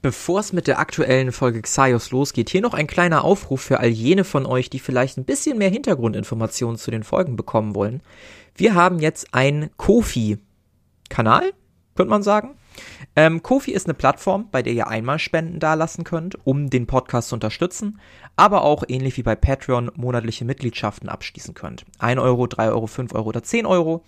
Bevor es mit der aktuellen Folge Xaios losgeht, hier noch ein kleiner Aufruf für all jene von euch, die vielleicht ein bisschen mehr Hintergrundinformationen zu den Folgen bekommen wollen. Wir haben jetzt ein Kofi-Kanal, könnte man sagen. Ähm, Kofi ist eine Plattform, bei der ihr einmal Spenden dalassen könnt, um den Podcast zu unterstützen, aber auch ähnlich wie bei Patreon monatliche Mitgliedschaften abschließen könnt. 1 Euro, 3 Euro, 5 Euro oder 10 Euro.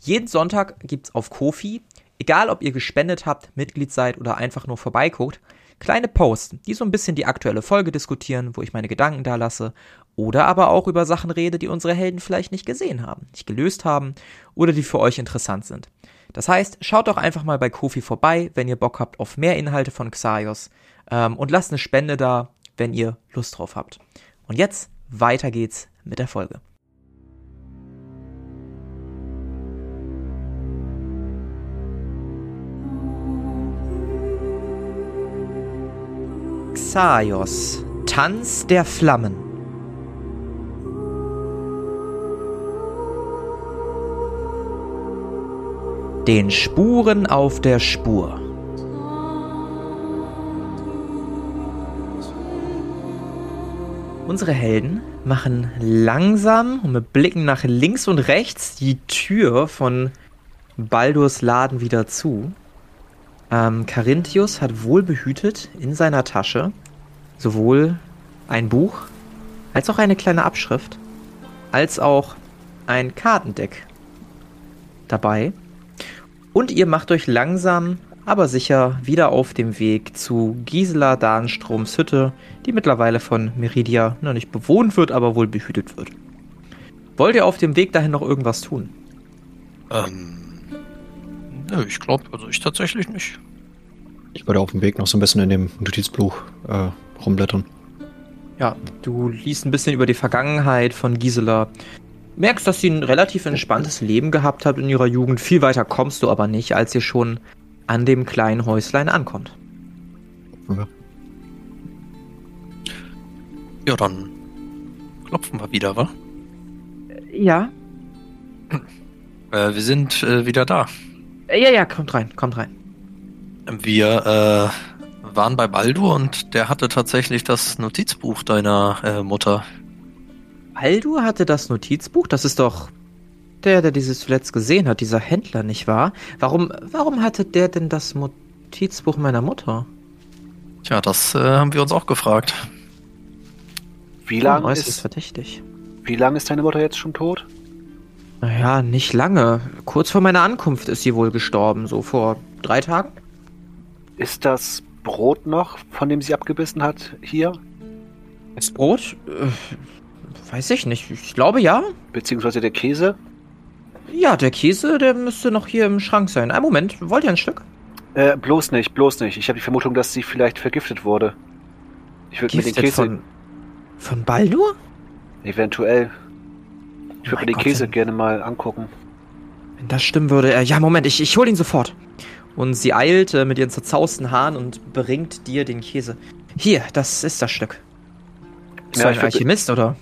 Jeden Sonntag gibt's auf Kofi egal ob ihr gespendet habt, Mitglied seid oder einfach nur vorbeiguckt, kleine Posts, die so ein bisschen die aktuelle Folge diskutieren, wo ich meine Gedanken da lasse oder aber auch über Sachen rede, die unsere Helden vielleicht nicht gesehen haben, nicht gelöst haben oder die für euch interessant sind. Das heißt, schaut doch einfach mal bei Kofi vorbei, wenn ihr Bock habt auf mehr Inhalte von Xaios ähm, und lasst eine Spende da, wenn ihr Lust drauf habt. Und jetzt weiter geht's mit der Folge. Xaios, Tanz der Flammen. Den Spuren auf der Spur. Unsere Helden machen langsam und mit Blicken nach links und rechts die Tür von Baldurs Laden wieder zu. Ähm, Carinthius hat wohlbehütet in seiner Tasche sowohl ein Buch als auch eine kleine Abschrift, als auch ein Kartendeck dabei. Und ihr macht euch langsam, aber sicher wieder auf dem Weg zu Gisela Dahnstroms Hütte, die mittlerweile von Meridia noch nicht bewohnt wird, aber wohl behütet wird. Wollt ihr auf dem Weg dahin noch irgendwas tun? Ähm, Nö, ich glaube, also ich tatsächlich nicht. Ich würde auf dem Weg noch so ein bisschen in dem Notizbuch äh, rumblättern. Ja, du liest ein bisschen über die Vergangenheit von Gisela. Merkst, dass sie ein relativ entspanntes Leben gehabt hat in ihrer Jugend. Viel weiter kommst du aber nicht, als ihr schon an dem kleinen Häuslein ankommt. Ja, ja dann klopfen wir wieder, wa? Ja. Äh, wir sind äh, wieder da. Äh, ja, ja, kommt rein, kommt rein. Wir äh, waren bei Baldur und der hatte tatsächlich das Notizbuch deiner äh, Mutter. Baldur hatte das Notizbuch? Das ist doch der, der dieses zuletzt gesehen hat, dieser Händler, nicht wahr? Warum, warum hatte der denn das Notizbuch meiner Mutter? Tja, das äh, haben wir uns auch gefragt. Wie lange ist verdächtig? Wie lange ist deine Mutter jetzt schon tot? Naja, nicht lange. Kurz vor meiner Ankunft ist sie wohl gestorben, so vor drei Tagen. Ist das Brot noch, von dem sie abgebissen hat, hier? Das Brot? Äh, weiß ich nicht. Ich glaube ja. Beziehungsweise der Käse? Ja, der Käse, der müsste noch hier im Schrank sein. Ein Moment, wollt ihr ein Stück? Äh, bloß nicht, bloß nicht. Ich habe die Vermutung, dass sie vielleicht vergiftet wurde. Ich würde mir den Käse. Von, von Baldur? Eventuell. Ich würde mir den Gott, Käse gerne mal angucken. Wenn das stimmen würde, äh, ja, Moment, ich, ich hole ihn sofort. Und sie eilt äh, mit ihren zerzausten Haaren und bringt dir den Käse. Hier, das ist das Stück. Bist ja, du ein Alchemist, oder?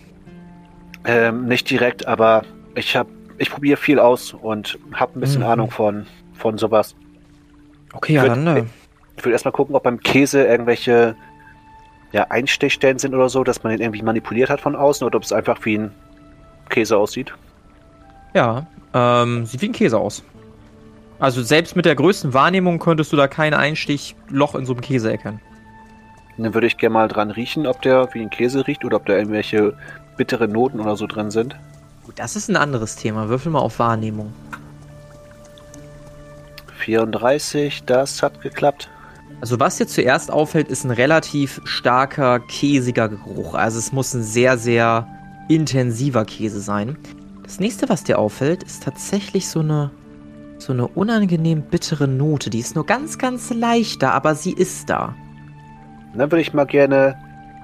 Ähm, nicht direkt, aber ich hab, ich probiere viel aus und habe ein bisschen mhm. Ahnung von, von sowas. Okay, ja, dann. Äh, ich würde erstmal gucken, ob beim Käse irgendwelche ja, Einstechstellen sind oder so, dass man ihn irgendwie manipuliert hat von außen oder ob es einfach wie ein Käse aussieht. Ja, ähm, sieht wie ein Käse aus. Also selbst mit der größten Wahrnehmung könntest du da kein Einstichloch in so einem Käse erkennen. Dann würde ich gerne mal dran riechen, ob der wie ein Käse riecht oder ob da irgendwelche bittere Noten oder so drin sind. Gut, das ist ein anderes Thema. Würfel mal auf Wahrnehmung. 34, das hat geklappt. Also was dir zuerst auffällt, ist ein relativ starker, käsiger Geruch. Also es muss ein sehr, sehr intensiver Käse sein. Das nächste, was dir auffällt, ist tatsächlich so eine, so eine unangenehm bittere Note. Die ist nur ganz, ganz leicht da, aber sie ist da. Dann würde ich mal gerne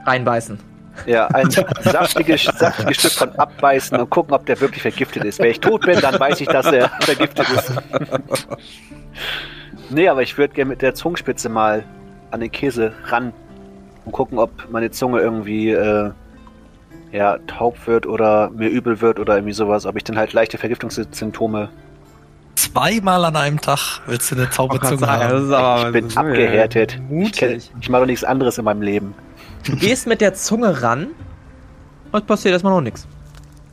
reinbeißen. Ja, ein saftiges, saftiges Stück von abbeißen und gucken, ob der wirklich vergiftet ist. Wenn ich tot bin, dann weiß ich, dass er vergiftet ist. nee, aber ich würde gerne mit der Zungenspitze mal an den Käse ran und gucken, ob meine Zunge irgendwie äh, ja, taub wird oder mir übel wird oder irgendwie sowas, ob ich dann halt leichte Vergiftungssymptome Zweimal an einem Tag willst du eine Zauberzunge sagen, haben. aber ich bin abgehärtet. Ich, Mutig. ich mache doch nichts anderes in meinem Leben. Du gehst mit der Zunge ran und passiert erstmal noch nichts.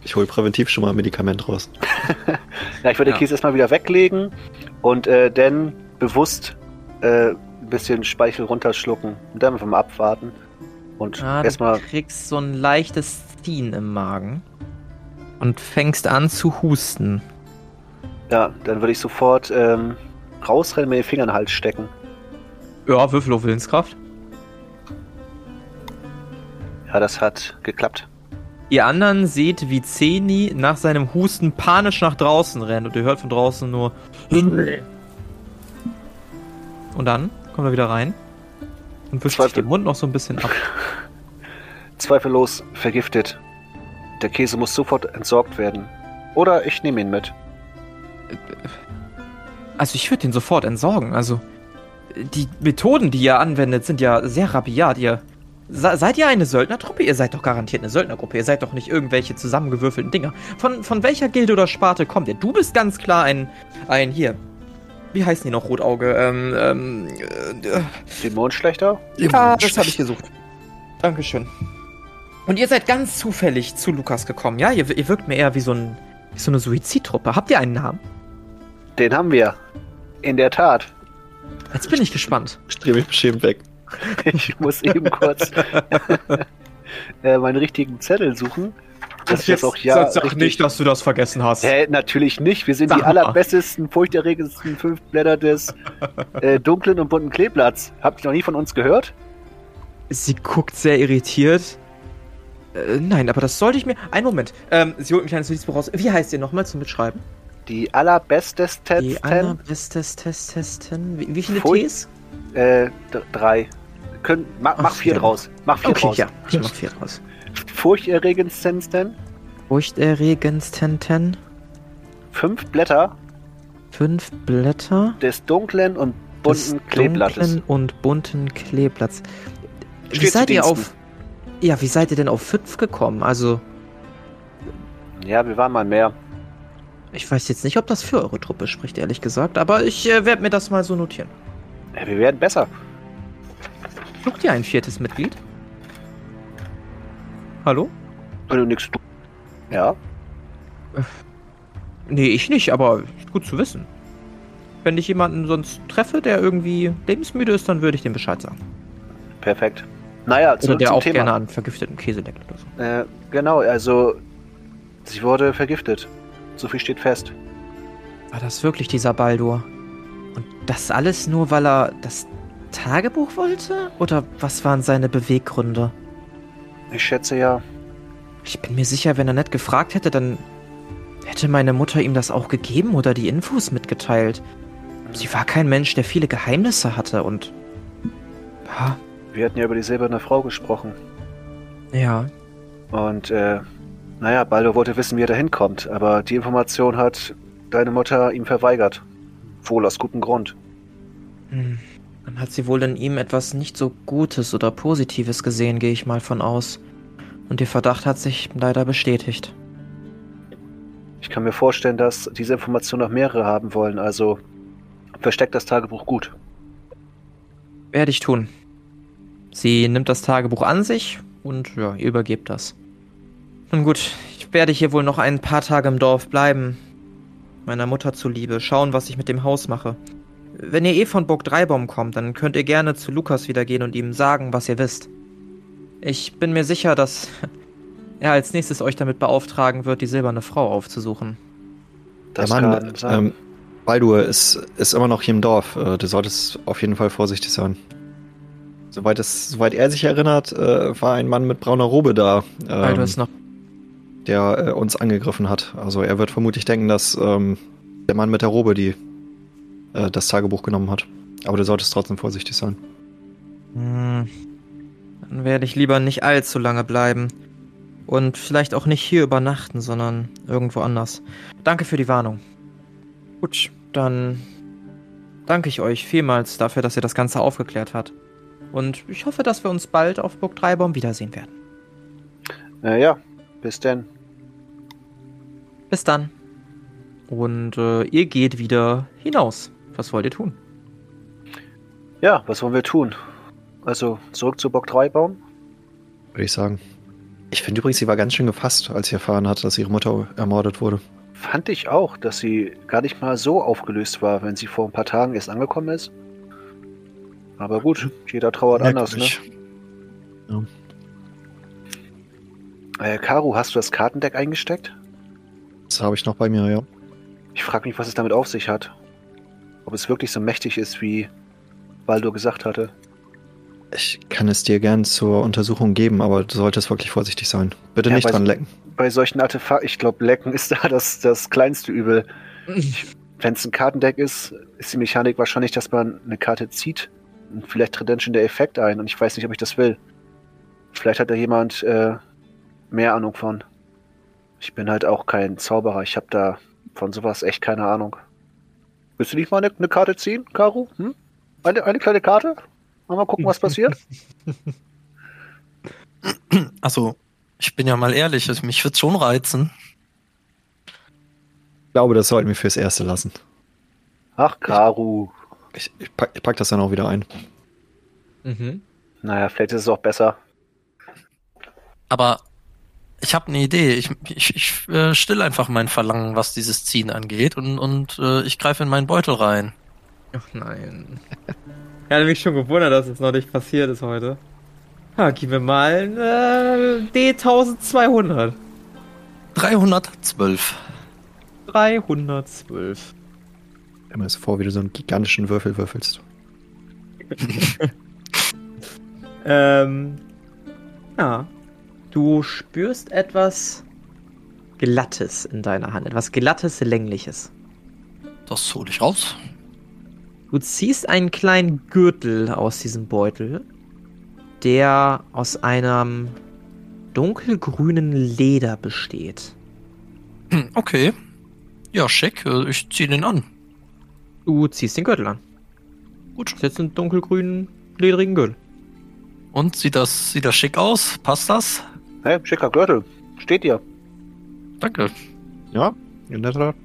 Ich hole präventiv schon mal ein Medikament raus. Ja, ich würde Ja. den Käse erstmal wieder weglegen und äh, dann bewusst äh, ein bisschen Speichel runterschlucken und dann einfach mal abwarten. Und Ah, du erstmal, kriegst so ein leichtes Ziehen im Magen und fängst an zu husten. Ja, dann würde ich sofort ähm, rausrennen, mir den Finger in den Hals stecken. Ja, Würfel auf Willenskraft. Ja, das hat geklappt. Ihr anderen seht, wie Zeni nach seinem Husten panisch nach draußen rennt und ihr hört von draußen nur. Und dann kommt er wieder rein und wischt sich Zweifel- den Mund noch so ein bisschen ab. Zweifellos vergiftet. Der Käse muss sofort entsorgt werden. Oder ich nehme ihn mit. Also ich würde den sofort entsorgen. Also die Methoden, die ihr anwendet, sind ja sehr rabiat. Ihr Se seid ihr eine Söldnertruppe? Ihr seid doch garantiert eine Söldnergruppe. Ihr seid doch nicht irgendwelche zusammengewürfelten Dinger. Von, von welcher Gilde oder Sparte kommt ihr? Du bist ganz klar ein, ein hier. Wie heißen die noch, Rotauge? Ähm, ähm, äh, Den Mondschlechter? ja, das habe ich gesucht. Dankeschön. Und ihr seid ganz zufällig zu Lukas gekommen, ja? Ihr, ihr wirkt mir eher wie so, ein, wie so eine Suizidtruppe. Habt ihr einen Namen? Den haben wir. In der Tat. Jetzt bin ich gespannt. Ich drehe mich beschämt weg. Ich muss eben kurz äh, meinen richtigen Zettel suchen. Dass ich das auch ja. richtig- dass du das vergessen hast. Hä, natürlich nicht. Wir sind Sag die mal. allerbestesten, furchterregendsten fünf Blätter des äh, dunklen und bunten Kleeblatts. Habt ihr noch nie von uns gehört? Sie guckt sehr irritiert. Äh, nein, aber das sollte ich mir. Einen Moment. Ähm, sie holt ein kleines Notizbuch raus. Wie heißt ihr nochmal zum Mitschreiben? Die allerbestesten. Die allerbestesten. Wie, wie viele Pfui. Ts? Äh, drei. Können, ma, mach Ach, vier draus. Mach vier Okay, draus. ja. Ich mach vier draus. Furchterregendsten. Furchterregendsten. Fünf Blätter Fünf Blätter. des dunklen und des bunten Kleeblattes. dunklen und bunten Kleeblatts. Wie Steht seid ihr Diensten. auf. Ja, wie seid ihr denn auf fünf gekommen? Also, Ja, wir waren mal mehr. Ich weiß jetzt nicht, ob das für eure Truppe spricht, ehrlich gesagt, aber ich äh, werde mir das mal so notieren. Ja, wir werden besser. Sucht ihr ein viertes Mitglied? Hallo? Wenn du nichts. Ja, Nee, ich nicht, aber gut zu wissen. Wenn ich jemanden sonst treffe, der irgendwie lebensmüde ist, dann würde ich dem Bescheid sagen. perfekt. Naja, Oder zurück der auch Thema. gerne an vergiftetem Käse leckt oder so. Äh, genau, also sie wurde vergiftet. So viel steht fest. War das wirklich dieser Baldur? Und das alles nur, weil er das Tagebuch wollte? Oder was waren seine Beweggründe? Ich schätze ja. Ich bin mir sicher, wenn er nicht gefragt hätte, dann hätte meine Mutter ihm das auch gegeben oder die Infos mitgeteilt. Sie war kein Mensch, der viele Geheimnisse hatte und... Ja, Wir hatten ja über die silberne Frau gesprochen. ja. Und äh, naja, Baldo wollte wissen, wie er da hinkommt, aber die Information hat deine Mutter ihm verweigert. Wohl aus gutem Grund. Hm. Dann hat sie wohl in ihm etwas nicht so Gutes oder Positives gesehen, gehe ich mal von aus. Und ihr Verdacht hat sich leider bestätigt. Ich kann mir vorstellen, dass diese Information noch mehrere haben wollen, also versteckt das Tagebuch gut. Werde ich tun. Sie nimmt das Tagebuch an sich und ja, ihr übergebt das. Nun gut, ich werde hier wohl noch ein paar Tage im Dorf bleiben. Meiner Mutter zuliebe, schauen, was ich mit dem Haus mache. Wenn ihr eh von Burg Dreibaum kommt, dann könnt ihr gerne zu Lukas wieder gehen und ihm sagen, was ihr wisst. Ich bin mir sicher, dass er als nächstes euch damit beauftragen wird, die silberne Frau aufzusuchen. Das Der Mann, ähm, Baldur ist, ist immer noch hier im Dorf. Äh, du solltest auf jeden Fall vorsichtig sein. Soweit, es, soweit er sich erinnert, äh, war ein Mann mit brauner Robe da, du ähm, es noch. Der äh, uns angegriffen hat. Also er wird vermutlich denken, dass ähm, der Mann mit der Robe die äh, das Tagebuch genommen hat. Aber du solltest trotzdem vorsichtig sein. Hm. Dann werde ich lieber nicht allzu lange bleiben. Und vielleicht auch nicht hier übernachten, sondern irgendwo anders. Danke für die Warnung. Gut, dann danke ich euch vielmals dafür, dass ihr das Ganze aufgeklärt habt. Und ich hoffe, dass wir uns bald auf Burg Dreibaum wiedersehen werden. Äh, ja, bis denn. Bis dann. Und äh, ihr geht wieder hinaus. Was wollt ihr tun? Ja, was wollen wir tun? Also zurück zu Bock 3 bauen? Würde ich sagen. Ich finde übrigens, sie war ganz schön gefasst, als sie erfahren hat, dass ihre Mutter ermordet wurde. Fand ich auch, dass sie gar nicht mal so aufgelöst war, wenn sie vor ein paar Tagen erst angekommen ist. Aber gut, jeder trauert anders, ne? Ja. Äh, Karu, hast du das Kartendeck eingesteckt? Das habe ich noch bei mir, ja. Ich frage mich, was es damit auf sich hat. Ob es wirklich so mächtig ist, wie Baldur gesagt hatte. Ich kann es dir gern zur Untersuchung geben, aber du solltest wirklich vorsichtig sein. Bitte Ja, nicht dran lecken. Bei solchen Artefakten, ich glaube, Lecken ist da das, das kleinste Übel. Wenn es ein Kartendeck ist, ist die Mechanik wahrscheinlich, dass man eine Karte zieht. Und vielleicht tritt dann schon der Effekt ein und ich weiß nicht, ob ich das will. Vielleicht hat da jemand äh, mehr Ahnung von. Ich bin halt auch kein Zauberer. Ich habe da von sowas echt keine Ahnung. Willst du nicht mal eine, eine Karte ziehen, Karu? Hm? Eine, eine kleine Karte? Mal gucken, was passiert. Also, ich bin ja mal ehrlich, also mich wird's schon reizen. Ich glaube, das sollten wir fürs Erste lassen. Ach, Karu. Ich, ich, pack, ich pack das dann auch wieder ein. Mhm. Naja, vielleicht ist es auch besser. Aber ich habe eine Idee. Ich, ich, ich äh, still einfach mein Verlangen, was dieses Ziehen angeht und, und äh, ich greife in meinen Beutel rein. Ach nein. Ich hatte mich schon gewundert, dass es noch nicht passiert ist heute. Ja, gib mir mal ein äh, D1200. 312. 312. Stell mir das vor, wie du so einen gigantischen Würfel würfelst. Ähm, ja. Du spürst etwas Glattes in deiner Hand. Etwas Glattes, Längliches. Das hole ich raus. Du ziehst einen kleinen Gürtel aus diesem Beutel, der aus einem dunkelgrünen Leder besteht. Hm, okay. Ja, schick. Äh, Ich ziehe den an. Du ziehst den Gürtel an. Gut. Das ist jetzt ein dunkelgrünen, ledrigen Gürtel. Und sieht das, sieht das schick aus? Passt das? Hey, schicker Gürtel. Steht dir. Danke. Ja, in der Tat.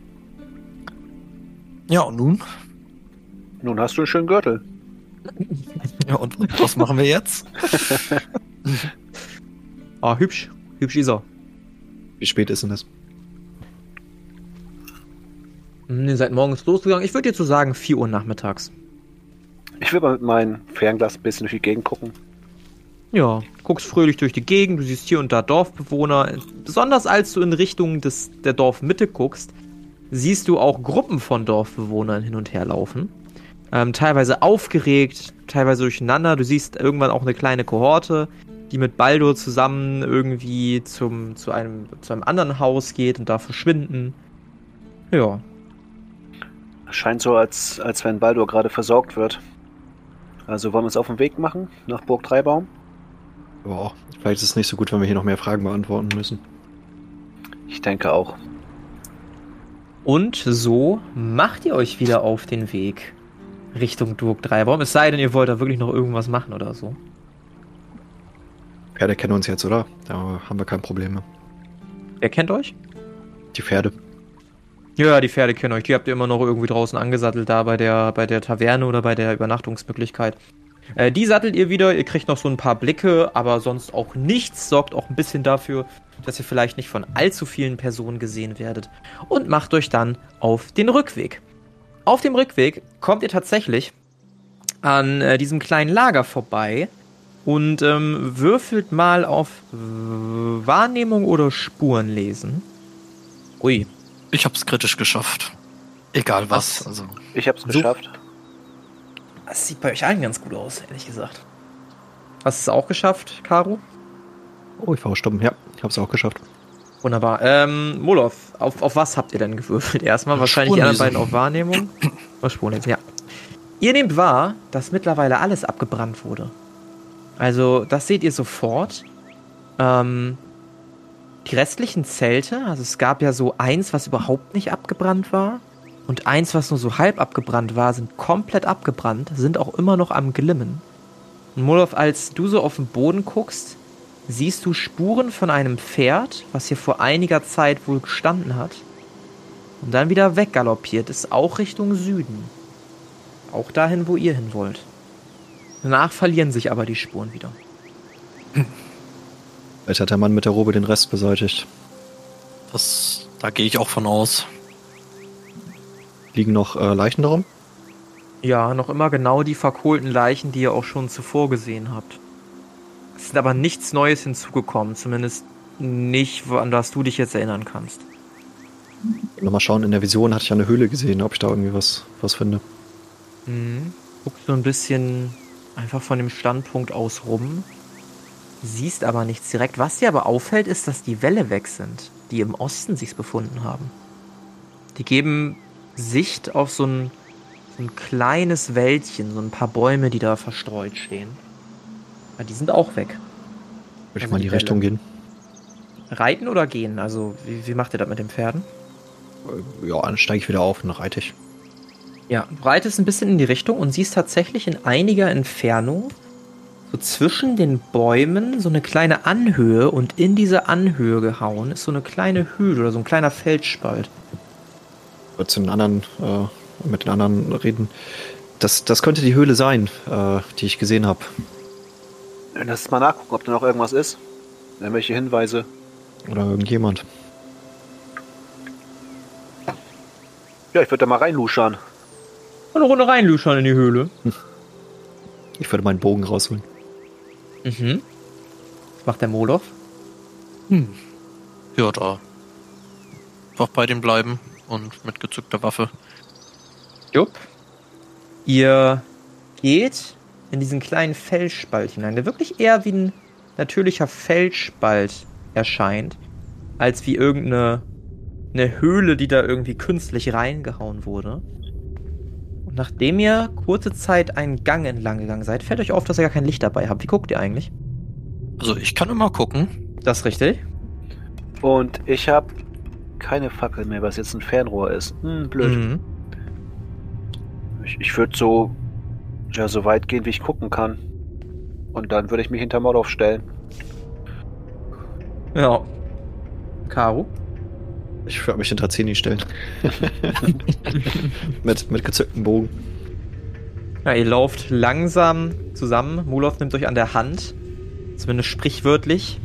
Ja, und nun? Nun hast du einen schönen Gürtel. Ja, und was machen wir jetzt? Ah, hübsch. Hübsch ist er. Wie spät ist denn das? Hm, Ihr seid morgens losgegangen. Ich würde jetzt so sagen 4 Uhr nachmittags. Ich will mal mit meinem Fernglas ein bisschen durch die Gegend gucken. Ja, guckst fröhlich durch die Gegend, du siehst hier und da Dorfbewohner. Besonders als du in Richtung des, der Dorfmitte guckst, siehst du auch Gruppen von Dorfbewohnern hin und her laufen. Ähm, teilweise aufgeregt, teilweise durcheinander. Du siehst irgendwann auch eine kleine Kohorte, die mit Baldur zusammen irgendwie zum, zu, einem, zu einem anderen Haus geht und da verschwinden. Ja, Scheint so, als, als wenn Baldur gerade versorgt wird. Also wollen wir uns auf den Weg machen nach Burg Dreibaum? Boah, vielleicht ist es nicht so gut, wenn wir hier noch mehr Fragen beantworten müssen. Ich denke auch. Und so macht ihr euch wieder auf den Weg Richtung Durk Dreibaum. Es sei denn, ihr wollt da wirklich noch irgendwas machen oder so. Pferde kennen uns jetzt, oder? Da haben wir kein Problem mehr. Wer kennt euch? Die Pferde. Ja, die Pferde kennen euch. Die habt ihr immer noch irgendwie draußen angesattelt, da bei der, bei der Taverne oder bei der Übernachtungsmöglichkeit. Äh, die sattelt ihr wieder. Ihr kriegt noch so ein paar Blicke, aber sonst auch nichts. Sorgt auch ein bisschen dafür, dass ihr vielleicht nicht von allzu vielen Personen gesehen werdet. Und macht euch dann auf den Rückweg. Auf dem Rückweg kommt ihr tatsächlich an äh, diesem kleinen Lager vorbei und ähm, würfelt mal auf Wahrnehmung oder Spurenlesen. Ui, Ich hab's kritisch geschafft. Egal was. Was? Also, Ich hab's So. geschafft. Das sieht bei euch allen ganz gut aus, ehrlich gesagt. Hast du es auch geschafft, Caro? Oh, ich war stumm. Ja, ich hab's auch geschafft. Wunderbar. Ähm, Molov, auf, auf was habt ihr denn gewürfelt? Erstmal wahrscheinlich die anderen beiden auf Wahrnehmung. Auf Spurenlesen, ja. Ihr nehmt wahr, dass mittlerweile alles abgebrannt wurde. Also, das seht ihr sofort. Ähm, die restlichen Zelte, also es gab ja so eins, was überhaupt nicht abgebrannt war. Und eins, was nur so halb abgebrannt war, sind komplett abgebrannt, sind auch immer noch am Glimmen. Und Molov, als du so auf den Boden guckst, siehst du Spuren von einem Pferd, was hier vor einiger Zeit wohl gestanden hat. und dann wieder weggaloppiert ist, auch Richtung Süden. Auch dahin, wo ihr hin wollt. Danach verlieren sich aber die Spuren wieder. Vielleicht hat der Mann mit der Robe den Rest beseitigt. Das, da gehe ich auch von aus. Liegen noch äh, Leichen darum? Ja, noch immer genau die verkohlten Leichen, die ihr auch schon zuvor gesehen habt. Es ist aber nichts Neues hinzugekommen, zumindest nicht, an das du dich jetzt erinnern kannst. Nochmal schauen, in der Vision hatte ich eine Höhle gesehen, ob ich da irgendwie was, was finde. Mhm. Guckst so ein bisschen einfach von dem Standpunkt aus rum. Siehst aber nichts direkt. Was dir aber auffällt, ist, dass die Wälle weg sind, die im Osten sich befunden haben. Die geben Sicht auf so ein, so ein kleines Wäldchen, so ein paar Bäume, die da verstreut stehen. Ja, die sind auch weg. Würde ich Also mal in die die Richtung gehen? Reiten oder gehen? Also, wie, wie macht ihr das mit den Pferden? Äh, Ja, dann steige ich wieder auf und reite ich. Ja, du reitest ein bisschen in die Richtung und siehst tatsächlich in einiger Entfernung, so zwischen den Bäumen, so eine kleine Anhöhe und in diese Anhöhe gehauen ist so eine kleine Höhle oder so ein kleiner Felsspalt. Würde zu den anderen, äh, mit den anderen reden. Das, das könnte die Höhle sein, äh, die ich gesehen habe. Lass mal nachgucken, ob da noch irgendwas ist. Irgendwelche Hinweise. Oder irgendjemand. Ja, ich würde da mal reinluschern. Und eine Runde reinluschern in die Höhle. Ich würde meinen Bogen rausholen. Mhm. Was macht der Moloch? Hm. Ja, da. Einfach bei dem bleiben und mit gezückter Waffe. Jupp. Ihr geht in diesen kleinen Felsspalt hinein, der wirklich eher wie ein natürlicher Felsspalt erscheint, als wie irgendeine eine Höhle, die da irgendwie künstlich reingehauen wurde. Und nachdem ihr kurze Zeit einen Gang entlang gegangen seid, fällt euch auf, dass ihr gar kein Licht dabei habt. Wie guckt ihr eigentlich? Also ich kann immer gucken. Das ist richtig. Und ich habe keine Fackel mehr, was jetzt ein Fernrohr ist. Hm, blöd. Mhm. Ich, ich würde so, ja, so weit gehen, wie ich gucken kann. Und dann würde ich mich hinter Moloff stellen. Ja. Caro? Ich würde mich hinter Zeni stellen. mit, mit gezücktem Bogen. Ja, ihr lauft langsam zusammen. Molov nimmt euch an der Hand. Zumindest sprichwörtlich.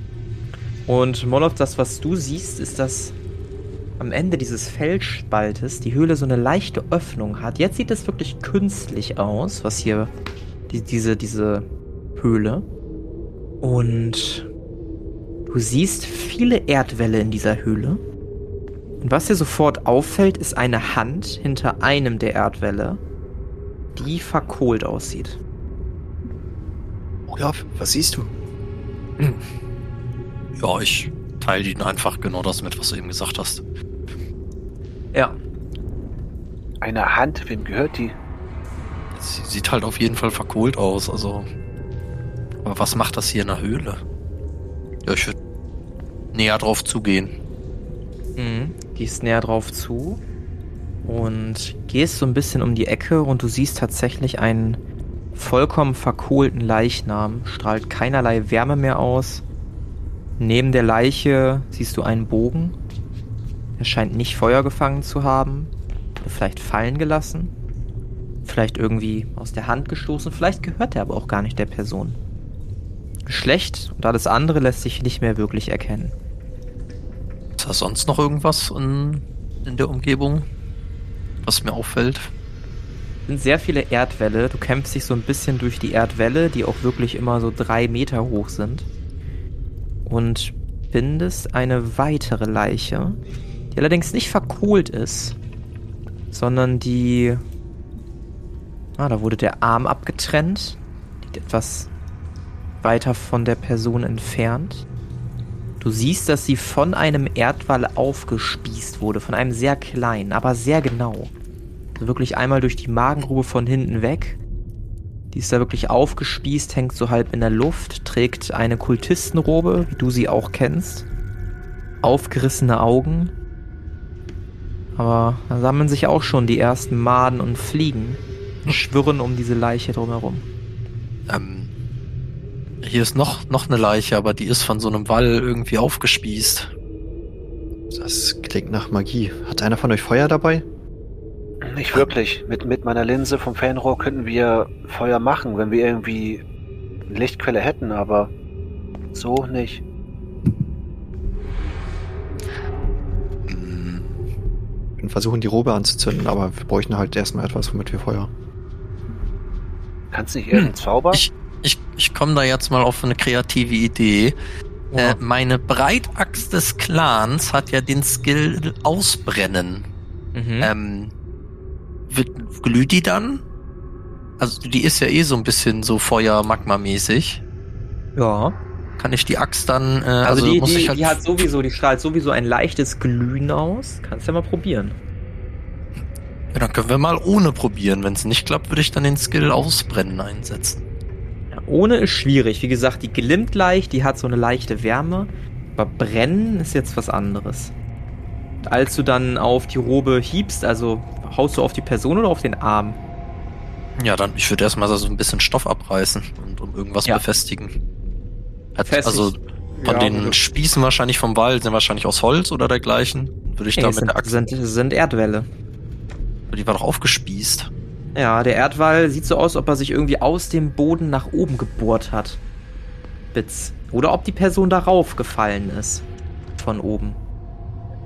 Und Molov, das, was du siehst, ist, dass am Ende dieses Felsspaltes die Höhle so eine leichte Öffnung hat. Jetzt sieht es wirklich künstlich aus, was hier die, diese, diese Höhle. Und du siehst viele Erdwälle in dieser Höhle. Und was dir sofort auffällt, ist eine Hand hinter einem der Erdwälle, die verkohlt aussieht. Olaf, was siehst du? Ja, ich teile ihnen einfach genau das mit, was du eben gesagt hast. Ja, Eine Hand, wem gehört die? Sie sieht halt auf jeden Fall verkohlt aus, also. Aber was macht das hier in der Höhle? Ja, ich würde näher drauf zugehen. Mhm. Gehst näher drauf zu und gehst so ein bisschen um die Ecke und du siehst tatsächlich einen vollkommen verkohlten Leichnam, strahlt keinerlei Wärme mehr aus. Neben der Leiche siehst du einen Bogen. Er scheint nicht Feuer gefangen zu haben. Vielleicht fallen gelassen. Vielleicht irgendwie aus der Hand gestoßen. Vielleicht gehört er aber auch gar nicht der Person. Geschlecht und alles andere lässt sich nicht mehr wirklich erkennen. Ist da sonst noch irgendwas in, in der Umgebung, was mir auffällt? sind sehr viele Erdwälle. Du kämpfst dich so ein bisschen durch die Erdwälle, die auch wirklich immer so drei Meter hoch sind. Und findest eine weitere Leiche, die allerdings nicht verkohlt ist, sondern die. Ah, da wurde der Arm abgetrennt. Liegt etwas weiter von der Person entfernt. Du siehst, dass sie von einem Erdwall aufgespießt wurde, von einem sehr kleinen, aber sehr genau. Also wirklich einmal durch die Magengrube von hinten weg. Die ist da wirklich aufgespießt, hängt so halb in der Luft, trägt eine Kultistenrobe, wie du sie auch kennst. Aufgerissene Augen. Aber da sammeln sich auch schon die ersten Maden und Fliegen. und Schwirren um diese Leiche drumherum. Ähm, hier ist noch, noch eine Leiche, aber die ist von so einem Wall irgendwie aufgespießt. Das klingt nach Magie. Hat einer von euch Feuer dabei? Nicht wirklich. Mit, mit meiner Linse vom Fernrohr könnten wir Feuer machen, wenn wir irgendwie eine Lichtquelle hätten, aber so nicht. Hm, Wir können versuchen, die Robe anzuzünden, aber wir bräuchten halt erstmal etwas, womit wir Feuer. Kannst du nicht irgendeinen Zauber? Ich, ich, ich komme da jetzt mal auf eine kreative Idee. Ja. Äh, meine Breitaxt des Clans hat ja den Skill Ausbrennen. Mhm. Ähm, wird, glüht die dann? Also die ist ja eh so ein bisschen so Feuer-Magma-mäßig. ja. Kann ich die Axt dann, äh, Also, also, die, muss die, ich halt die hat sowieso, die strahlt sowieso ein leichtes Glühen aus. Kannst ja mal probieren. ja, dann können wir mal ohne probieren. Wenn es nicht klappt, würde ich dann den Skill Ausbrennen einsetzen. Ja, ohne ist schwierig. Wie gesagt, die glimmt leicht, die hat so eine leichte Wärme. Aber brennen ist jetzt was anderes. Und als du dann auf die Robe hiebst, also haust du auf die Person oder auf den Arm? Ja, dann, ich würde erstmal so ein bisschen Stoff abreißen und um irgendwas Ja. befestigen. Hat, also von Ja, den also- Spießen wahrscheinlich vom Wald sind wahrscheinlich aus Holz oder dergleichen. Würde ich Nee, da der sind, Axt. sind, sind Erdwälle. Die war doch aufgespießt. Ja, der Erdwall sieht so aus, ob er sich irgendwie aus dem Boden nach oben gebohrt hat. Bits. Oder ob die Person darauf gefallen ist. Von oben.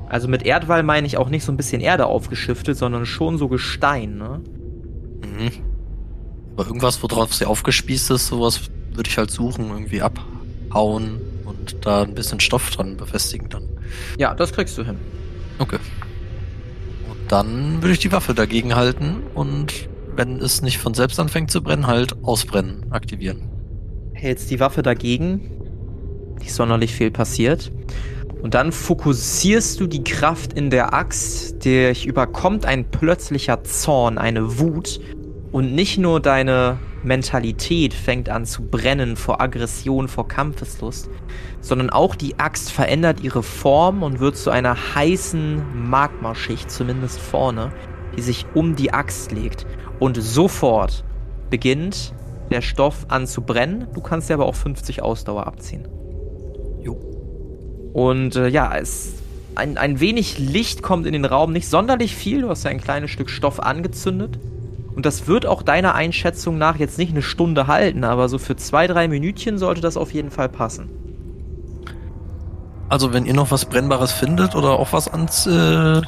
Also mit Erdwall meine ich auch nicht so ein bisschen Erde aufgeschiftet, sondern schon so Gestein, ne? Mhm. Aber irgendwas, worauf sie aufgespießt ist, sowas würde ich halt suchen, irgendwie abhauen und da ein bisschen Stoff dran befestigen dann. Ja, das kriegst du hin. Okay. Und dann würde ich die Waffe dagegen halten und wenn es nicht von selbst anfängt zu brennen, halt ausbrennen, aktivieren. Hältst die Waffe dagegen. Nicht sonderlich viel passiert. Und dann fokussierst du die Kraft in der Axt. Dich überkommt ein plötzlicher Zorn, eine Wut. Und nicht nur deine Mentalität fängt an zu brennen vor Aggression, vor Kampfeslust, sondern auch die Axt verändert ihre Form und wird zu einer heißen Magmaschicht, zumindest vorne, die sich um die Axt legt. Und sofort beginnt der Stoff an zu brennen. Du kannst dir aber auch 50 Ausdauer abziehen. Und äh, ja, es ein, ein wenig Licht kommt in den Raum, nicht sonderlich viel. Du hast ja ein kleines Stück Stoff angezündet. Und das wird auch deiner Einschätzung nach jetzt nicht eine Stunde halten, aber so für zwei, drei Minütchen sollte das auf jeden Fall passen. Also wenn ihr noch was Brennbares findet oder auch was anzünden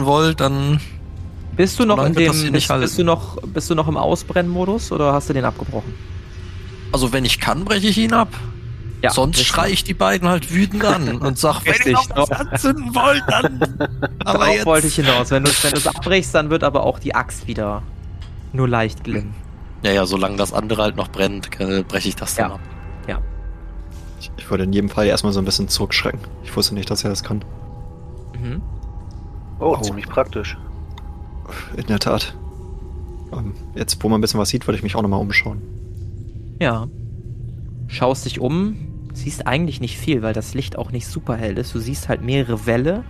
wollt, dann Bist du noch in dem, bist, bist du noch, bist du noch im Ausbrennmodus oder hast du den abgebrochen? Also wenn ich kann, breche ich ihn ab. Sonst richtig. schrei ich die beiden halt wütend an und sag, wenn ihr Richtig, noch was anzünden wollt, dann. Aber Darauf jetzt. wollte ich hinaus. Wenn du wenn es abbrichst, dann wird aber auch die Axt wieder nur leicht glimmen. Ja, ja, solange das andere halt noch brennt, äh, breche ich das dann Ja. ab. Ich, ich würde in jedem Fall erstmal so ein bisschen zurückschrecken. Ich wusste nicht, dass er das kann. Mhm. Oh, Oh. ziemlich praktisch. In der Tat. Ähm, jetzt, wo man ein bisschen was sieht, würde ich mich auch nochmal umschauen. Ja. Schaust dich um, siehst eigentlich nicht viel, weil das Licht auch nicht super hell ist. Du siehst halt mehrere Wälle,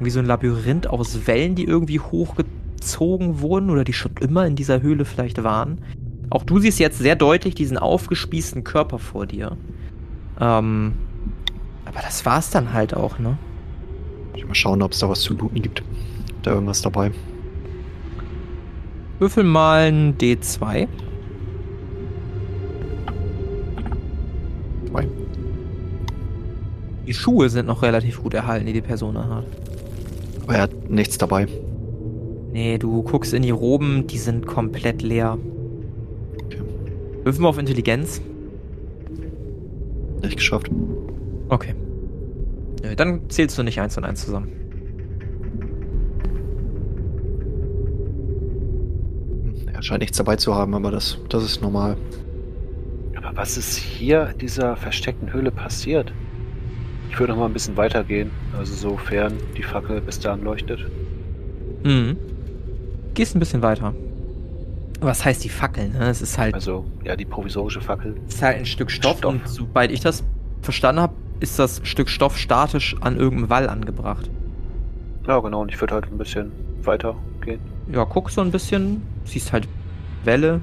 wie so ein Labyrinth aus Wellen, die irgendwie hochgezogen wurden oder die schon immer in dieser Höhle vielleicht waren. Auch du siehst jetzt sehr deutlich diesen aufgespießten Körper vor dir. Ähm, aber das war's dann halt auch, ne? Ich mal schauen, ob es da was zu looten gibt. Da irgendwas dabei. Würfel mal ein D2. Die Schuhe sind noch relativ gut erhalten, die die Person hat. Aber er hat nichts dabei. Nee, du guckst in die Roben, die sind komplett leer. Okay. Würfeln wir auf Intelligenz. Nicht geschafft. Okay. Nö, dann zählst du nicht eins und eins zusammen. Er scheint nichts dabei zu haben, aber das, das ist normal. Aber was ist hier in dieser versteckten Höhle passiert? Ich würde noch mal ein bisschen weitergehen, also sofern die Fackel bis dahin leuchtet. Mhm. Gehst ein bisschen weiter. Was heißt die Fackel, ne? Es ist halt, Also, ja, die provisorische Fackel. es ist halt ein Stück Stoff, Stoff. und soweit ich das verstanden habe, ist das Stück Stoff statisch an irgendeinem Wall angebracht. Ja, genau, und ich würde halt ein bisschen weitergehen. Ja, guck so ein bisschen, siehst halt Welle,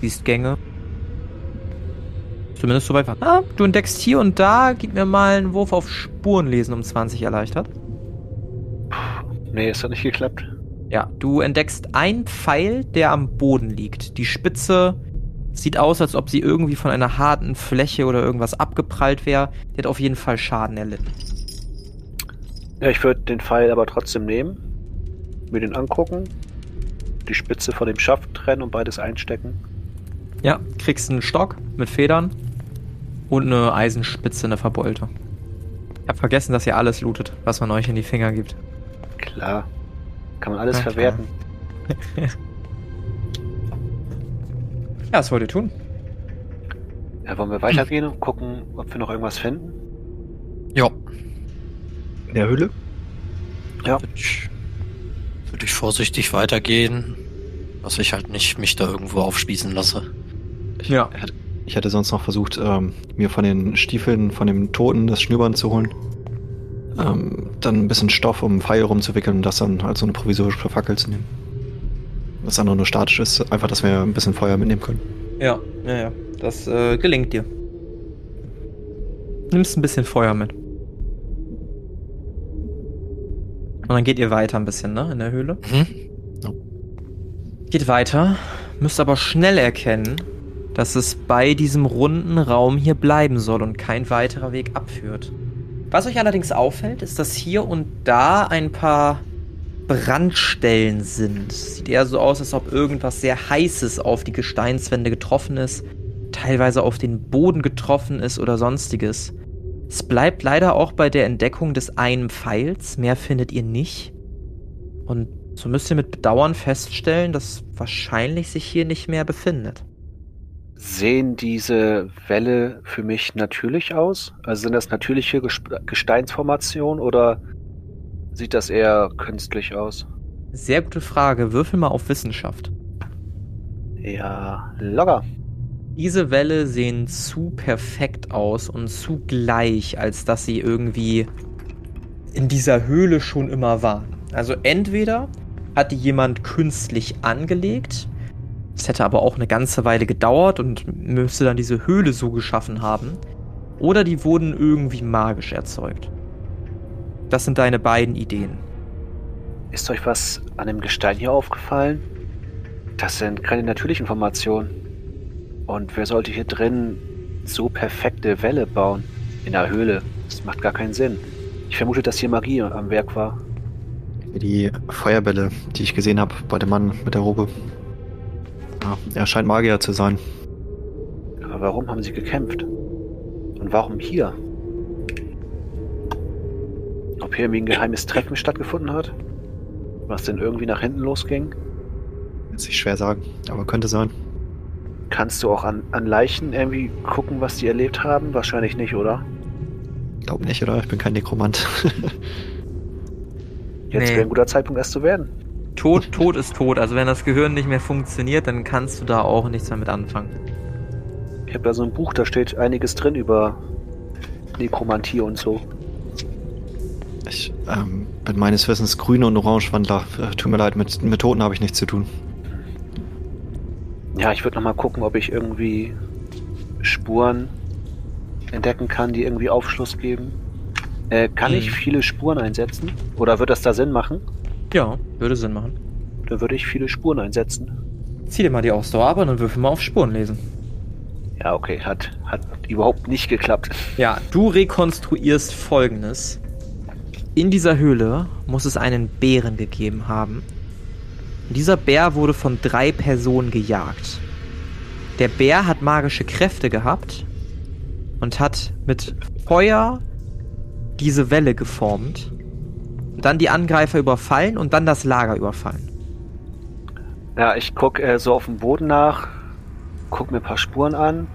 siehst Gänge. Zumindest so weit war. Ah, du entdeckst hier und da, gib mir mal einen Wurf auf Spurenlesen um 20 erleichtert. Nee, ist doch nicht geklappt. Ja, du entdeckst einen Pfeil, der am Boden liegt. Die Spitze sieht aus, als ob sie irgendwie von einer harten Fläche oder irgendwas abgeprallt wäre. Die hat auf jeden Fall Schaden erlitten. Ja, ich würde den Pfeil aber trotzdem nehmen, mir den angucken, die Spitze von dem Schaft trennen und beides einstecken. Ja, kriegst einen Stock mit Federn und eine Eisenspitze, eine verbeulte. Ich hab vergessen, dass ihr alles lootet, was man euch in die Finger gibt. Klar. Kann man alles klar. verwerten. Ja, was wollt ihr tun? Ja, wollen wir weitergehen und gucken, ob wir noch irgendwas finden? Ja, In der Höhle? Ja. würde ich, würde ich vorsichtig weitergehen, dass ich halt nicht mich da irgendwo aufspießen lasse. Ja. Ich hätte sonst noch versucht, ähm, mir von den Stiefeln von dem Toten das Schnürband zu holen. Ähm, dann ein bisschen Stoff, um einen Pfeil rumzuwickeln und das dann als so eine provisorische Fackel zu nehmen. Das andere nur statisch ist, einfach, dass wir ein bisschen Feuer mitnehmen können. Ja, ja, ja. Das äh, gelingt dir. Nimmst ein bisschen Feuer mit. Und dann geht ihr weiter ein bisschen, ne? In der Höhle. Mhm. Geht weiter, müsst aber schnell erkennen, dass es bei diesem runden Raum hier bleiben soll und kein weiterer Weg abführt. Was euch allerdings auffällt, ist, dass hier und da ein paar Brandstellen sind. Sieht eher so aus, als ob irgendwas sehr Heißes auf die Gesteinswände getroffen ist, teilweise auf den Boden getroffen ist oder sonstiges. Es bleibt leider auch bei der Entdeckung des einen Pfeils, mehr findet ihr nicht. Und so müsst ihr mit Bedauern feststellen, dass wahrscheinlich sich hier nicht mehr befindet. Sehen diese Wälle für mich natürlich aus? Also sind das natürliche Gesteinsformationen oder sieht das eher künstlich aus? Sehr gute Frage. Würfel mal auf Wissenschaft. Ja, locker. Diese Wälle sehen zu perfekt aus und zu gleich, als dass sie irgendwie in dieser Höhle schon immer waren. Also entweder hat die jemand künstlich angelegt, es hätte aber auch eine ganze Weile gedauert und müsste dann diese Höhle so geschaffen haben, oder die wurden irgendwie magisch erzeugt. Das sind deine beiden Ideen. Ist euch was an dem Gestein hier aufgefallen? Das sind keine natürlichen Formationen. Und wer sollte hier drin so perfekte Wälle bauen? In der Höhle. Das macht gar keinen Sinn. Ich vermute, dass hier Magie am Werk war. Die Feuerbälle, die ich gesehen habe bei dem Mann mit der Robe. Ja, er scheint Magier zu sein. Aber warum haben sie gekämpft? Und warum hier? Ob hier irgendwie ein geheimes Treffen stattgefunden hat? Was denn irgendwie nach hinten losging? Lässt sich schwer sagen, aber könnte sein. Kannst du auch an, an Leichen irgendwie gucken, was die erlebt haben? Wahrscheinlich nicht, oder? Glaub nicht, oder? Ich bin kein Nekromant. Jetzt Nee. wäre ein guter Zeitpunkt, erst zu werden. Tod, Tod ist tot. Also wenn das Gehirn nicht mehr funktioniert, dann kannst du da auch nichts mehr mit anfangen. Ich habe da so ein Buch, da steht einiges drin über Nekromantie und so. Ich ähm, bin meines Wissens grüne und Orangewandler. Äh, tut mir leid, mit, mit Toten habe ich nichts zu tun. Ja, ich würde nochmal gucken, ob ich irgendwie Spuren entdecken kann, die irgendwie Aufschluss geben. Äh, kann Mhm. ich viele Spuren einsetzen? Oder wird das da Sinn machen? Ja, würde Sinn machen. Dann würde ich viele Spuren einsetzen. Zieh dir mal die Ausdauer ab und dann würfel mal auf Spuren lesen. Ja, okay, hat, hat überhaupt nicht geklappt. Ja, du rekonstruierst folgendes. In dieser Höhle muss es einen Bären gegeben haben. Und dieser Bär wurde von drei Personen gejagt. Der Bär hat magische Kräfte gehabt und hat mit Feuer diese Welle geformt. Dann die Angreifer überfallen und dann das Lager überfallen. Ja, ich guck äh, so auf dem Boden nach, guck mir ein paar Spuren an,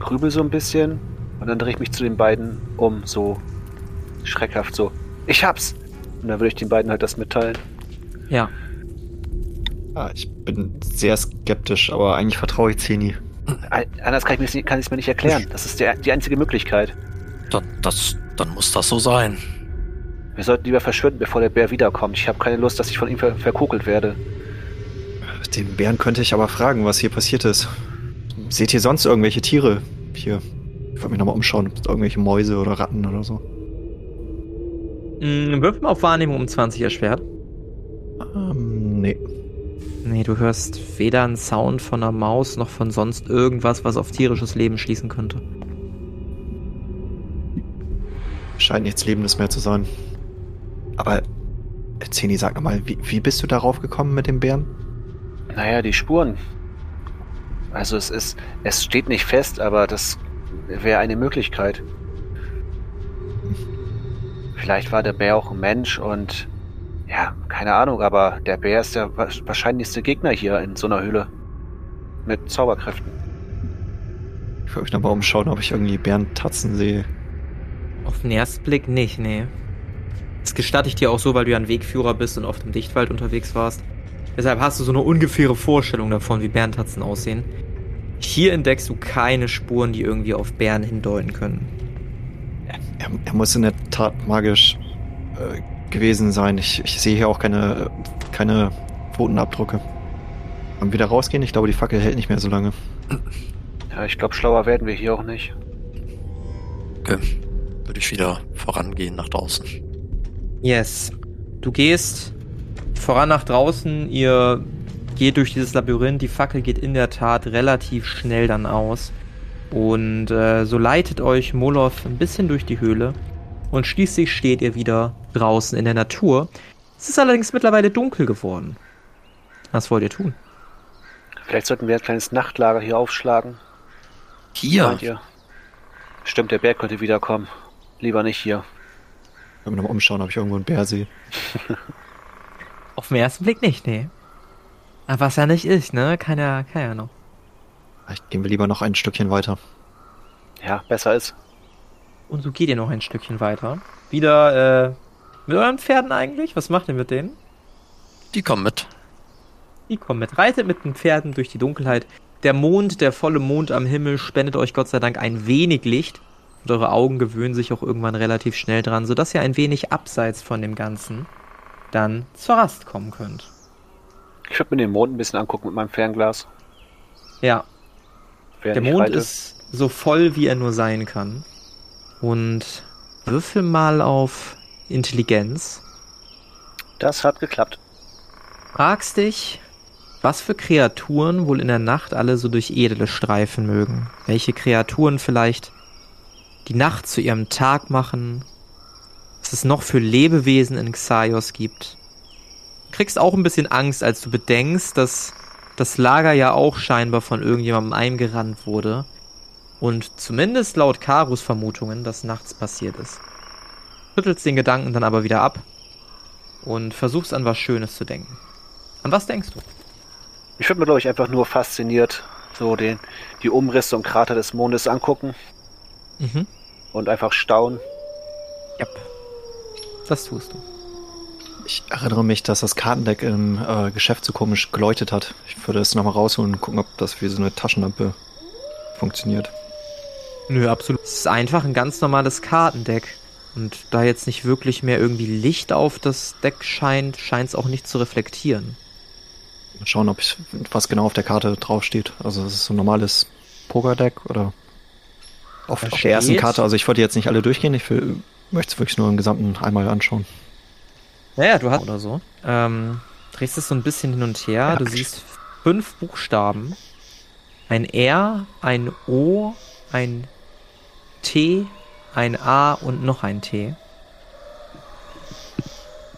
grübel so ein bisschen und dann drehe ich mich zu den beiden um, so schreckhaft so. Ich hab's! Und dann würde ich den beiden halt das mitteilen. Ja, Ja, ich bin sehr skeptisch, aber eigentlich vertraue ich Zeni. Anders kann ich es mir nicht erklären. Das ist der, die einzige Möglichkeit. Dann, das, dann muss das so sein. Wir sollten lieber verschwinden, bevor der Bär wiederkommt. Ich habe keine Lust, dass ich von ihm ver verkokelt werde. Den Bären könnte ich aber fragen, was hier passiert ist. Seht ihr sonst irgendwelche Tiere hier? Ich wollte mich nochmal umschauen, ob es irgendwelche Mäuse oder Ratten oder so. Mm, wirf mal auf Wahrnehmung um 20 erschwert. Ähm, nee. Nee, du hörst weder einen Sound von einer Maus noch von sonst irgendwas, was auf tierisches Leben schließen könnte. Scheint nichts Lebendes mehr zu sein. Aber, Zeni, sag nochmal, wie, wie bist du darauf gekommen mit dem Bären? Naja, die Spuren. Also es ist, es steht nicht fest, aber das wäre eine Möglichkeit. Vielleicht war der Bär auch ein Mensch und ja, keine Ahnung, aber der Bär ist der wa- wahrscheinlichste Gegner hier in so einer Höhle. Mit Zauberkräften. Ich wollte mich nochmal umschauen, ob ich irgendwie Bärentatzen sehe. Auf den ersten Blick nicht, nee. Das gestatte ich dir auch so, weil du ja ein Wegführer bist und oft im Dichtwald unterwegs warst. Deshalb hast du so eine ungefähre Vorstellung davon, wie Bärentatzen aussehen. Hier entdeckst du keine Spuren, die irgendwie auf Bären hindeuten können. Er, er muss in der Tat magisch äh, gewesen sein. Ich, ich sehe hier auch keine, keine Pfotenabdrücke. Wollen wir wieder rausgehen? Ich glaube, die Fackel hält nicht mehr so lange. Ja, ich glaube, schlauer werden wir hier auch nicht. Okay. Würde ich wieder vorangehen nach draußen. Yes. Du gehst voran nach draußen, ihr geht durch dieses Labyrinth, die Fackel geht in der Tat relativ schnell dann aus. Und äh, so leitet euch Molov ein bisschen durch die Höhle. Und schließlich steht ihr wieder draußen in der Natur. Es ist allerdings mittlerweile dunkel geworden. Was wollt ihr tun? Vielleicht sollten wir ein kleines Nachtlager hier aufschlagen. Hier. Stimmt, der Bär könnte wiederkommen. Lieber nicht hier. Ich will mich nochmal umschauen, ob ich irgendwo einen Bär sehe. Auf den ersten Blick nicht, nee. Aber was ja nicht ist, ne? Kann ja, kann ja noch. Vielleicht gehen wir lieber noch ein Stückchen weiter. Ja, besser ist. Und so geht ihr noch ein Stückchen weiter. Wieder, äh, mit euren Pferden eigentlich? Was macht ihr mit denen? Die kommen mit. Die kommen mit. Reitet mit den Pferden durch die Dunkelheit. Der Mond, der volle Mond am Himmel, spendet euch Gott sei Dank ein wenig Licht. Und eure Augen gewöhnen sich auch irgendwann relativ schnell dran, sodass ihr ein wenig abseits von dem Ganzen dann zur Rast kommen könnt. Ich würde mir den Mond ein bisschen angucken mit meinem Fernglas. Ja, Wer der Mond reite. ist so voll, wie er nur sein kann. Und würfel mal auf Intelligenz. Das hat geklappt. Fragst dich, was für Kreaturen wohl in der Nacht alle so durch Edele streifen mögen. Welche Kreaturen vielleicht die Nacht zu ihrem Tag machen. Was es noch für Lebewesen in Xaios gibt. Du kriegst auch ein bisschen Angst, als du bedenkst, dass das Lager ja auch scheinbar von irgendjemandem eingerannt wurde. Und zumindest laut Karus Vermutungen das nachts passiert ist. Schüttelst den Gedanken dann aber wieder ab und versuchst an was Schönes zu denken. An was denkst du? Ich würde mir, glaube ich, einfach nur fasziniert so den, die Umrisse und Krater des Mondes angucken Mhm. Und einfach staunen. Yep. Das tust du. Ich erinnere mich, dass das Kartendeck im äh, Geschäft so komisch geleuchtet hat. Ich würde es nochmal rausholen und gucken, ob das wie so eine Taschenlampe funktioniert. Nö, absolut. Es ist einfach ein ganz normales Kartendeck. Und da jetzt nicht wirklich mehr irgendwie Licht auf das Deck scheint, scheint es auch nicht zu reflektieren. Mal schauen, ob ich, was genau auf der Karte draufsteht. Also es ist so ein normales Pokerdeck oder auf, auf der ersten Karte. Also ich wollte jetzt nicht alle durchgehen, ich will, möchte es wirklich nur im Gesamten einmal anschauen. Naja, du hast oder so. Ähm, drehst es so ein bisschen hin und her. Ja, du siehst fünf Buchstaben. Ein R, ein O, ein T, ein A und noch ein T.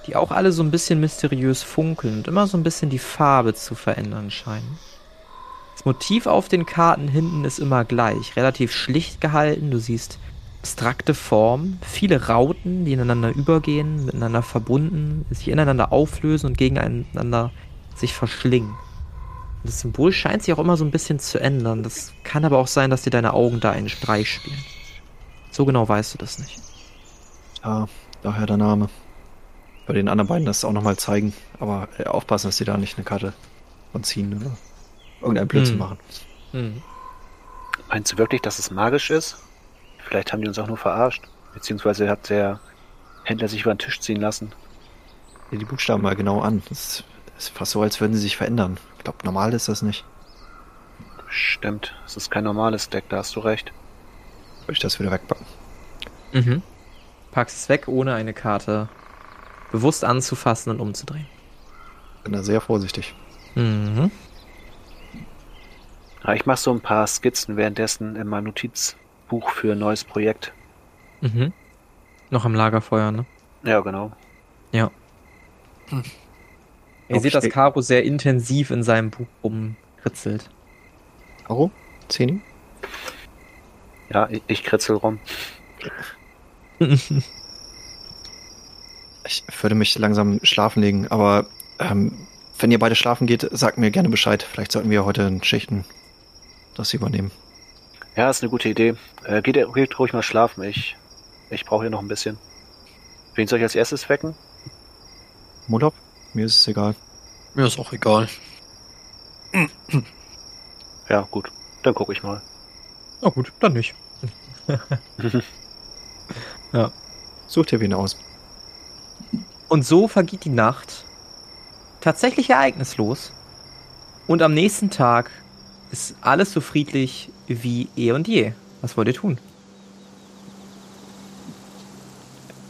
Die auch alle so ein bisschen mysteriös funkeln und immer so ein bisschen die Farbe zu verändern scheinen. Das Motiv auf den Karten hinten ist immer gleich, relativ schlicht gehalten. Du siehst abstrakte Formen, viele Rauten, die ineinander übergehen, miteinander verbunden, sich ineinander auflösen und gegeneinander sich verschlingen. Das Symbol scheint sich auch immer so ein bisschen zu ändern. Das kann aber auch sein, dass dir deine Augen da einen Streich spielen. So genau weißt du das nicht. Ja, daher der Name. Bei den anderen beiden das auch nochmal zeigen. Aber äh, aufpassen, dass sie da nicht eine Karte von ziehen oder irgendein Blödsinn Hm. machen. Hm. Meinst du wirklich, dass es magisch ist? Vielleicht haben die uns auch nur verarscht. Beziehungsweise hat der Händler sich über den Tisch ziehen lassen. Sieh die Buchstaben mal genau an. Das ist fast so, als würden sie sich verändern. Ich glaube, normal ist das nicht. Stimmt, es ist kein normales Deck, da hast du recht. Würde ich das wieder wegpacken. Mhm. Packst es weg, ohne eine Karte bewusst anzufassen und umzudrehen. Bin da sehr vorsichtig. Mhm. Ja, ich mache so ein paar Skizzen währenddessen in meinem Notizbuch für ein neues Projekt. Mhm. Noch am Lagerfeuer, ne? Ja, genau. Ja. Ihr seht, dass Caro sehr intensiv in seinem Buch rumkritzelt. Aro? Zehni? Ja, ich, ich kritzel rum. Ich würde mich langsam schlafen legen, aber ähm, wenn ihr beide schlafen geht, sagt mir gerne Bescheid. Vielleicht sollten wir heute in Schichten das übernehmen. Ja, ist eine gute Idee. Äh, geht, geht ruhig mal schlafen. Ich, ich brauche hier noch ein bisschen. Wen soll ich als erstes wecken? Molop? Mir ist es egal. Mir ist auch egal. Ja, gut. Dann gucke ich mal. Na gut, dann nicht. Such dir wen aus. Und so vergeht die Nacht tatsächlich ereignislos. Und am nächsten Tag ist alles so friedlich wie eh und je. Was wollt ihr tun?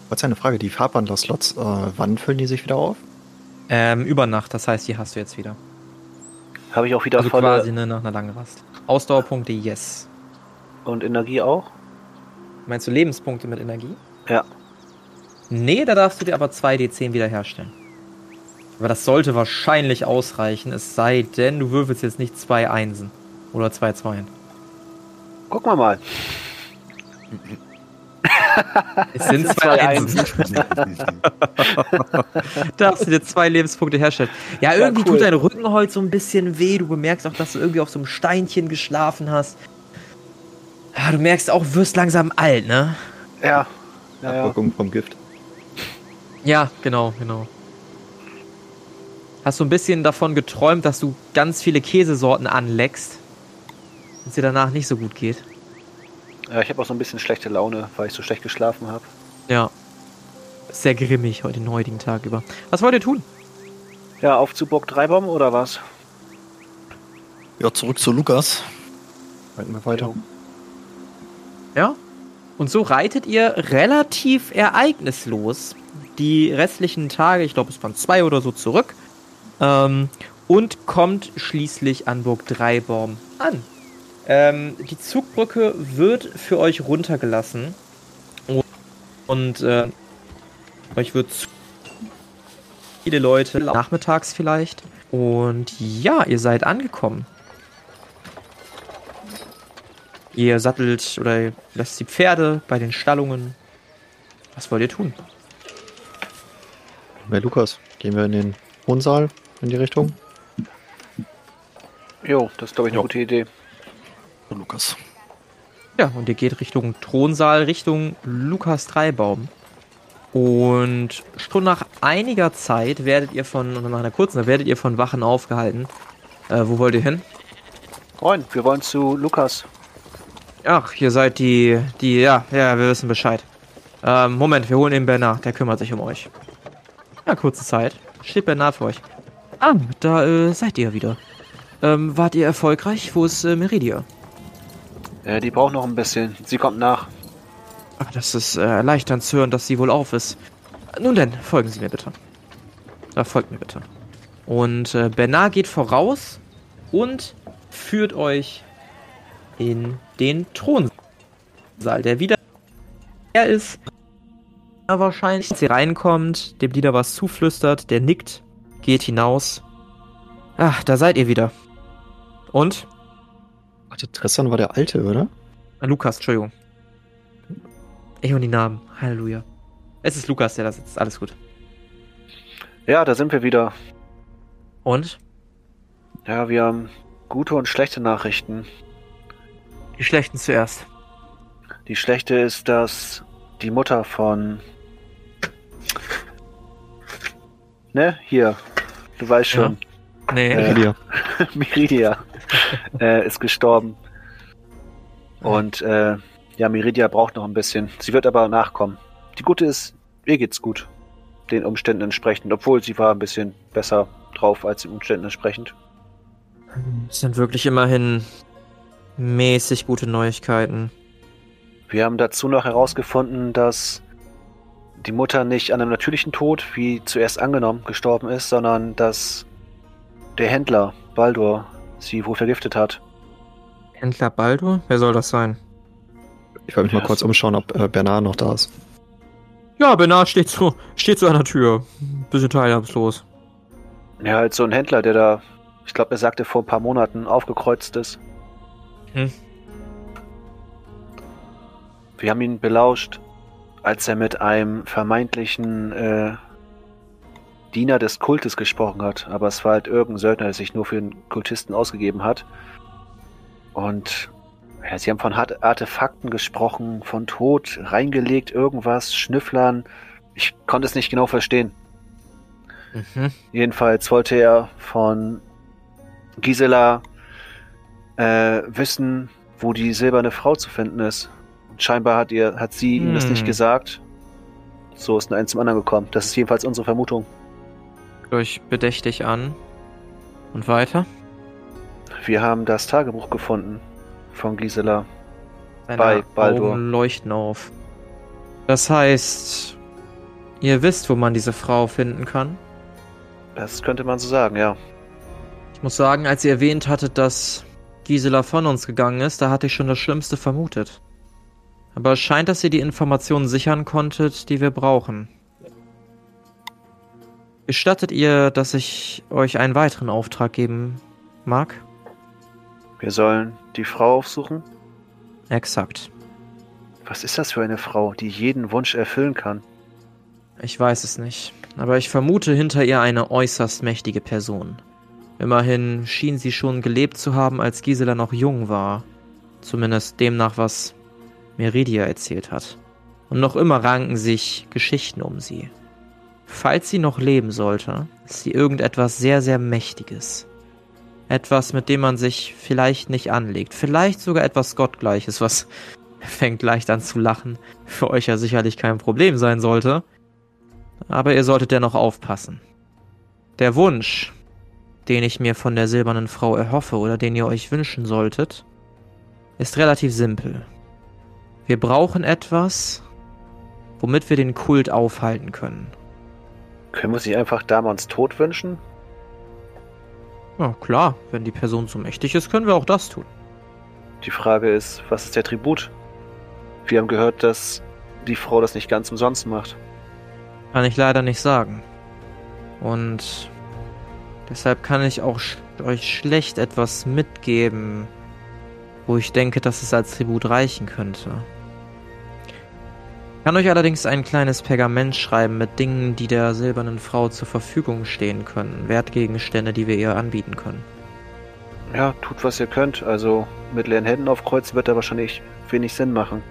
Was eine Frage, die Farbwandler-Slots, äh, wann füllen die sich wieder auf? Ähm, über Nacht, das heißt, die hast du jetzt wieder. Habe ich auch wieder Also volle quasi ne, nach einer langen Rast. Ausdauerpunkte, yes. und Energie auch? Meinst du Lebenspunkte mit Energie? Ja. Nee, da darfst du dir aber 2d10 wiederherstellen. Aber das sollte wahrscheinlich ausreichen, es sei denn, du würfelst jetzt nicht zwei Einsen. Oder zwei Zweien. Gucken wir mal. Es sind zwei zwei Einsen. darfst du dir zwei Lebenspunkte herstellen. Ja, irgendwie cool. tut dein Rücken heute so ein bisschen weh. Du bemerkst auch, dass du irgendwie auf so einem Steinchen geschlafen hast. Ja, du merkst auch, du wirst langsam alt, ne? Ja. Ja, ja. Abwirkung vom Gift. Ja, genau, genau. Hast du ein bisschen davon geträumt, dass du ganz viele Käsesorten anleckst und es dir danach nicht so gut geht? ja ich habe auch so ein bisschen schlechte Laune, weil ich so schlecht geschlafen habe. Ja. Sehr grimmig heute den heutigen Tag über. Was wollt ihr tun? Ja, auf zu Burg Dreibom oder was? Ja, zurück zu Lukas. Reiten wir weiter. Ja. Und so reitet ihr relativ ereignislos die restlichen Tage, ich glaube es waren zwei oder so, zurück. Ähm, und kommt schließlich an Burg Dreibaum an. Ähm, die Zugbrücke wird für euch runtergelassen. Und, und äh, euch wird viele Leute, nachmittags vielleicht. Und ja, ihr seid angekommen. Ihr sattelt oder lasst die Pferde bei den Stallungen. Was wollt ihr tun? Wer Lukas? Gehen wir in den Wohnsaal in die Richtung? Jo, das ist glaube ich eine Jo. gute Idee. Lukas. Ja, und ihr geht Richtung Thronsaal, Richtung Lukas Dreibaum. Und schon nach einiger Zeit werdet ihr von, oder nach einer kurzen werdet ihr von Wachen aufgehalten. Äh, wo wollt ihr hin? Moin, wir wollen zu Lukas. Ach, ihr seid die, die, ja, ja, wir wissen Bescheid. Ähm, Moment, wir holen den Bernard, der kümmert sich um euch. Ja, kurze Zeit. Steht Bernard für euch. Ah, da äh, seid ihr wieder. Ähm, wart ihr erfolgreich? Wo ist äh, Meridia? Äh, die braucht noch ein bisschen. Sie kommt nach. Ach, das ist äh, erleichternd zu hören, dass sie wohl auf ist. Nun denn, folgen Sie mir bitte. Da folgt mir bitte. Und äh, Bernard geht voraus und führt euch in den Thronsaal, der wieder er ist. Er wahrscheinlich, als ihr reinkommt, dem Lieder was zuflüstert, der nickt, geht hinaus. Ach, da seid ihr wieder. Und? Warte, Tristan war der Alte, oder? Ah, Lukas, Entschuldigung. Ich und die Namen. Halleluja. Es ist Lukas, der da sitzt. Alles gut. Ja, da sind wir wieder. Und? Ja, wir haben gute und schlechte Nachrichten. Die schlechten zuerst. Die schlechte ist, dass die Mutter von. Ne, hier. Du weißt Ja. schon. Nee. Äh, Lydia. Miridia äh, ist gestorben. Und äh, ja, Miridia braucht noch ein bisschen. Sie wird aber nachkommen. Die gute ist, ihr geht's gut. Den Umständen entsprechend. Obwohl sie war ein bisschen besser drauf als den Umständen entsprechend. Das sind wirklich immerhin mäßig gute Neuigkeiten. Wir haben dazu noch herausgefunden, dass die Mutter nicht an einem natürlichen Tod, wie zuerst angenommen, gestorben ist, sondern dass der Händler, Baldur, sie wohl vergiftet hat. Händler Baldur? Wer soll das sein? Ich wollte mich mal kurz umschauen, ob äh, Bernard noch da ist. Ja, Bernard steht so, steht so an der Tür. Bisschen teilhabslos. Ja, halt so ein Händler, der da, ich glaube, er sagte vor ein paar Monaten aufgekreuzt ist. Hm. Wir haben ihn belauscht, als er mit einem vermeintlichen äh, Diener des Kultes gesprochen hat. Aber es war halt irgendein Söldner, der sich nur für einen Kultisten ausgegeben hat. Und ja, sie haben von Art- Artefakten gesprochen, von Tod, reingelegt, irgendwas, Schnüfflern. Ich konnte es nicht genau verstehen. Mhm. Jedenfalls wollte er von Gisela äh, wissen, wo die silberne Frau zu finden ist. Scheinbar hat ihr, hat sie ihm das Hm. nicht gesagt. So ist nur eins zum anderen gekommen. Das ist jedenfalls unsere Vermutung. Euch bedächtig an. Und weiter? Wir haben das Tagebuch gefunden von Gisela. Seine Bei Baldur. Augen leuchten auf. Das heißt, ihr wisst, wo man diese Frau finden kann? Das könnte man so sagen, ja. Ich muss sagen, als ihr erwähnt hattet, dass Gisela von uns gegangen ist, da hatte ich schon das Schlimmste vermutet. Aber es scheint, dass ihr die Informationen sichern konntet, die wir brauchen. Gestattet ihr, dass ich euch einen weiteren Auftrag geben mag? Wir sollen die Frau aufsuchen. Exakt. Was ist das für eine Frau, die jeden Wunsch erfüllen kann? Ich weiß es nicht, aber ich vermute hinter ihr eine äußerst mächtige Person. Immerhin schien sie schon gelebt zu haben, als Gisela noch jung war. Zumindest demnach, was Meridia erzählt hat. Und noch immer ranken sich Geschichten um sie. Falls sie noch leben sollte, ist sie irgendetwas sehr, sehr Mächtiges. Etwas, mit dem man sich vielleicht nicht anlegt. Vielleicht sogar etwas Gottgleiches, was fängt leicht an zu lachen. Für euch ja sicherlich kein Problem sein sollte. Aber ihr solltet dennoch aufpassen. Der Wunsch, den ich mir von der silbernen Frau erhoffe oder den ihr euch wünschen solltet, ist relativ simpel. Wir brauchen etwas, womit wir den Kult aufhalten können. Können wir sie einfach Damons Tod wünschen? Ja, klar, wenn die Person so mächtig ist, können wir auch das tun. Die Frage ist, was ist der Tribut? Wir haben gehört, dass die Frau das nicht ganz umsonst macht. Kann ich leider nicht sagen. Und deshalb kann ich auch sch euch schlecht etwas mitgeben, wo ich denke, dass es als Tribut reichen könnte. Kann euch allerdings ein kleines Pergament schreiben mit Dingen, die der silbernen Frau zur Verfügung stehen können, Wertgegenstände, die wir ihr anbieten können. Ja, tut was ihr könnt. Also mit leeren Händen aufkreuzen wird da wahrscheinlich wenig Sinn machen.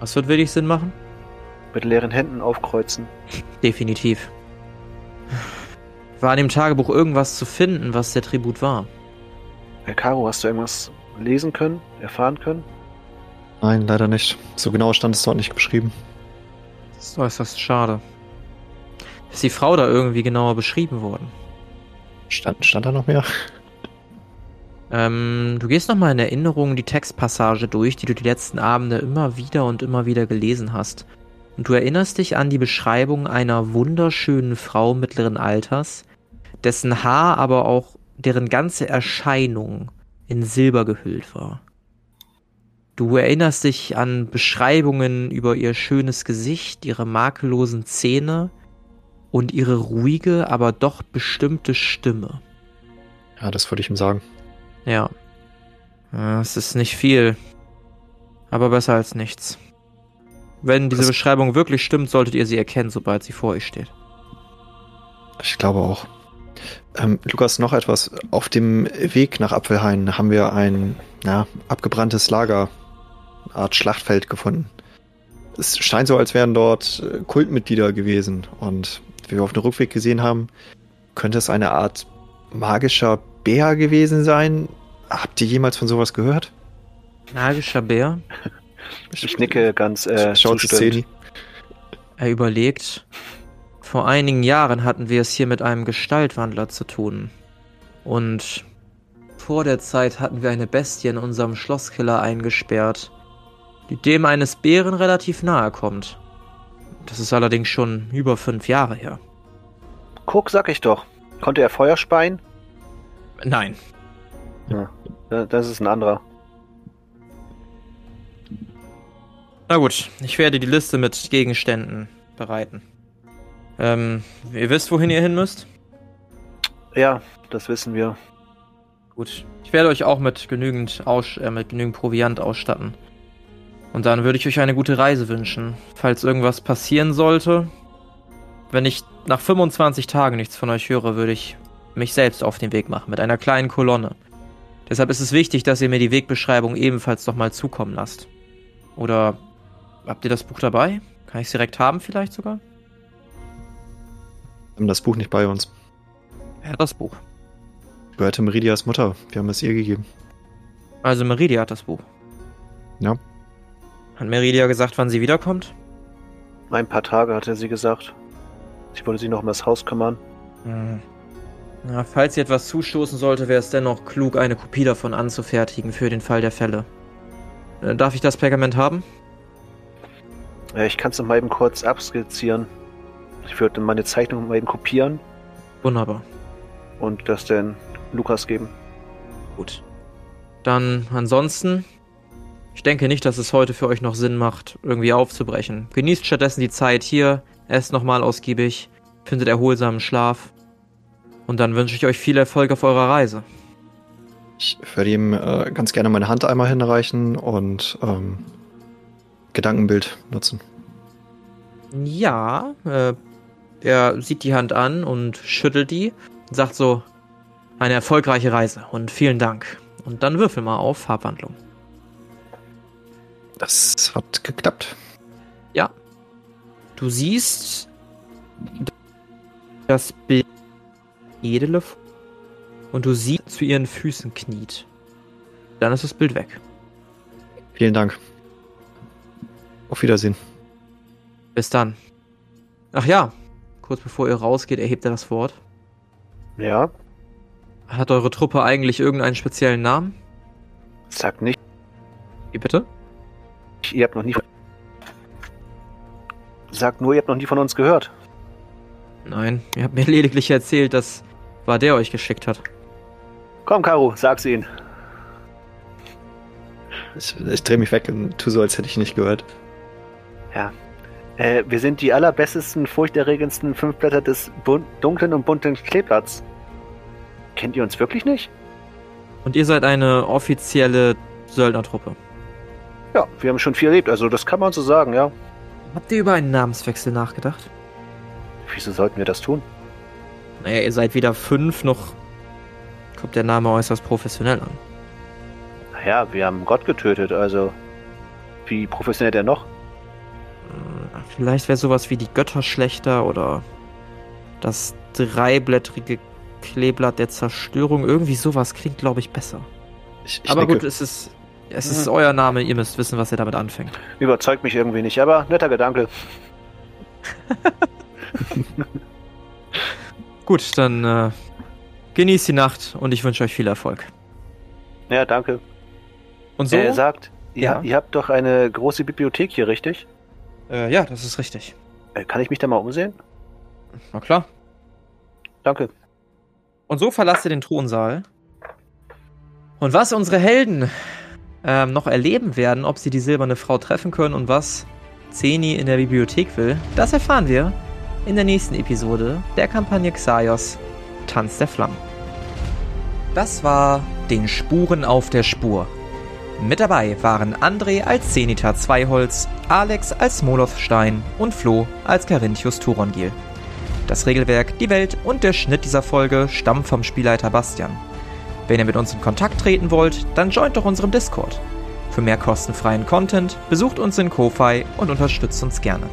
Was wird wenig Sinn machen? Mit leeren Händen aufkreuzen. Definitiv. War in dem Tagebuch irgendwas zu finden, was der Tribut war? Herr Caro, hast du irgendwas lesen können, erfahren können? Nein, leider nicht. So genau stand es dort nicht beschrieben. Das ist äußerst schade. Ist die Frau da irgendwie genauer beschrieben worden? Stand, stand da noch mehr? Ähm, du gehst nochmal in Erinnerung die Textpassage durch, die du die letzten Abende immer wieder und immer wieder gelesen hast. Und du erinnerst dich an die Beschreibung einer wunderschönen Frau mittleren Alters, dessen Haar aber auch deren ganze Erscheinung in Silber gehüllt war. Du erinnerst dich an Beschreibungen über ihr schönes Gesicht, ihre makellosen Zähne und ihre ruhige, aber doch bestimmte Stimme. Ja, das würde ich ihm sagen. Ja. Es ist nicht viel. Aber besser als nichts. Wenn diese Das- Beschreibung wirklich stimmt, solltet ihr sie erkennen, sobald sie vor euch steht. Ich glaube auch. Ähm, Lukas, noch etwas. Auf dem Weg nach Apfelhain haben wir ein ja, abgebranntes Lager, Art Schlachtfeld gefunden. Es scheint so, als wären dort äh, Kultmitglieder gewesen. Und wie wir auf dem Rückweg gesehen haben, könnte es eine Art magischer Bär gewesen sein. Habt ihr jemals von sowas gehört? Magischer Bär. Ich nicke ganz äh, Schaut zu zustimmend. Szeni. Er überlegt. Vor einigen Jahren hatten wir es hier mit einem Gestaltwandler zu tun. Und vor der Zeit hatten wir eine Bestie in unserem Schlosskiller eingesperrt, die dem eines Bären relativ nahe kommt. Das ist allerdings schon über fünf Jahre her. Guck, sag ich doch. Konnte er Feuer speien? Nein. Ja, das ist ein anderer. Na gut, ich werde die Liste mit Gegenständen bereiten. Ähm, ihr wisst, wohin ihr hin müsst? Ja, das wissen wir. Gut. Ich werde euch auch mit genügend, Aus äh, mit genügend Proviant ausstatten. Und dann würde ich euch eine gute Reise wünschen. Falls irgendwas passieren sollte, wenn ich nach 25 Tagen nichts von euch höre, würde ich mich selbst auf den Weg machen mit einer kleinen Kolonne. Deshalb ist es wichtig, dass ihr mir die Wegbeschreibung ebenfalls nochmal zukommen lasst. Oder habt ihr das Buch dabei? Kann ich es direkt haben vielleicht sogar? Wir haben das Buch nicht bei uns. Wer hat das Buch? Gehörte Meridias Mutter. Wir haben es ihr gegeben. Also Meridia hat das Buch. Ja. Hat Meridia gesagt, wann sie wiederkommt? Ein paar Tage hatte sie gesagt. Ich wollte sich noch um das Haus kümmern. Hm. Na, falls ihr etwas zustoßen sollte, wäre es dennoch klug, eine Kopie davon anzufertigen für den Fall der Fälle. Äh, darf ich das Pergament haben? Ja, ich kann es mal eben kurz abskizzieren. Ich würde meine Zeichnung mal eben kopieren Wunderbar. und das dann Lukas geben. Gut. Dann ansonsten, ich denke nicht, dass es heute für euch noch Sinn macht, irgendwie aufzubrechen. Genießt stattdessen die Zeit hier, esst nochmal ausgiebig, findet erholsamen Schlaf. Und dann wünsche ich euch viel Erfolg auf eurer Reise. Ich würde ihm äh, ganz gerne meine Hand einmal hinreichen und ähm, Gedankenbild nutzen. Ja, äh, er sieht die Hand an und schüttelt die und sagt so, eine erfolgreiche Reise und vielen Dank. Und dann würfel mal auf Farbwandlung. Das hat geklappt. Ja. Du siehst das Bild Edele und du siehst zu ihren Füßen kniet. Dann ist das Bild weg. Vielen Dank. Auf Wiedersehen. Bis dann. Ach ja, kurz bevor ihr rausgeht, erhebt er das Wort. Ja, Hat eure Truppe eigentlich irgendeinen speziellen Namen? sagt nicht. Wie bitte? Ihr habt noch nie. Sagt nur, ihr habt noch nie von uns gehört. Nein, ihr habt mir lediglich erzählt, dass war der euch geschickt hat. Komm, Karu, sag's ihnen. Ich, ich drehe mich weg und tu so, als hätte ich nicht gehört. Äh, wir sind die allerbestesten, furchterregendsten Fünfblätter des bun dunklen und bunten Kleeblatts. Kennt ihr uns wirklich nicht? Und ihr seid eine offizielle Söldnertruppe. Ja, wir haben schon viel erlebt, also das kann man so sagen, ja. Habt ihr über einen Namenswechsel nachgedacht? Wieso sollten wir das tun? Naja, ihr seid weder fünf noch kommt der Name äußerst professionell an. Naja, wir haben Gott getötet, also. Wie professionell der noch? Hm, Vielleicht wäre sowas wie die Götterschlechter oder das dreiblättrige Kleeblatt der Zerstörung. Irgendwie sowas klingt, glaube ich, besser. Ich, ich Aber nicke. gut, es ist, es ist euer Name, ihr müsst wissen, was ihr damit anfängt. Überzeugt mich irgendwie nicht, aber netter Gedanke. Gut, dann äh, genießt die Nacht und ich wünsche euch viel Erfolg. Ja, danke. Und so? Er sagt, ihr, Ja. ihr habt doch eine große Bibliothek hier, richtig? äh, ja, das ist richtig. Äh, kann ich mich da mal umsehen? Na klar. Danke. Und so verlasst ihr den Thronsaal. Und was unsere Helden ähm, noch erleben werden, ob sie die silberne Frau treffen können und was Zeni in der Bibliothek will, das erfahren wir in der nächsten Episode der Kampagne Xaios Tanz der Flammen. Das war den Spuren auf der Spur. Mit dabei waren André als Zenita Zweiholz, Alex als Molothstein und Flo als Carinthius Turongil. Das Regelwerk, die Welt und der Schnitt dieser Folge stammen vom Spielleiter Bastian. Wenn ihr mit uns in Kontakt treten wollt, dann joint doch unserem Discord. Für mehr kostenfreien Content besucht uns in Ko-Fi und unterstützt uns gerne.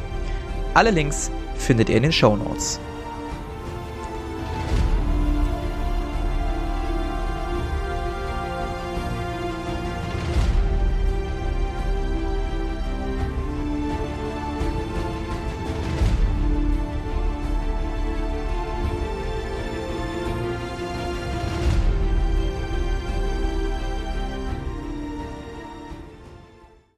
Alle Links findet ihr in den Show Notes.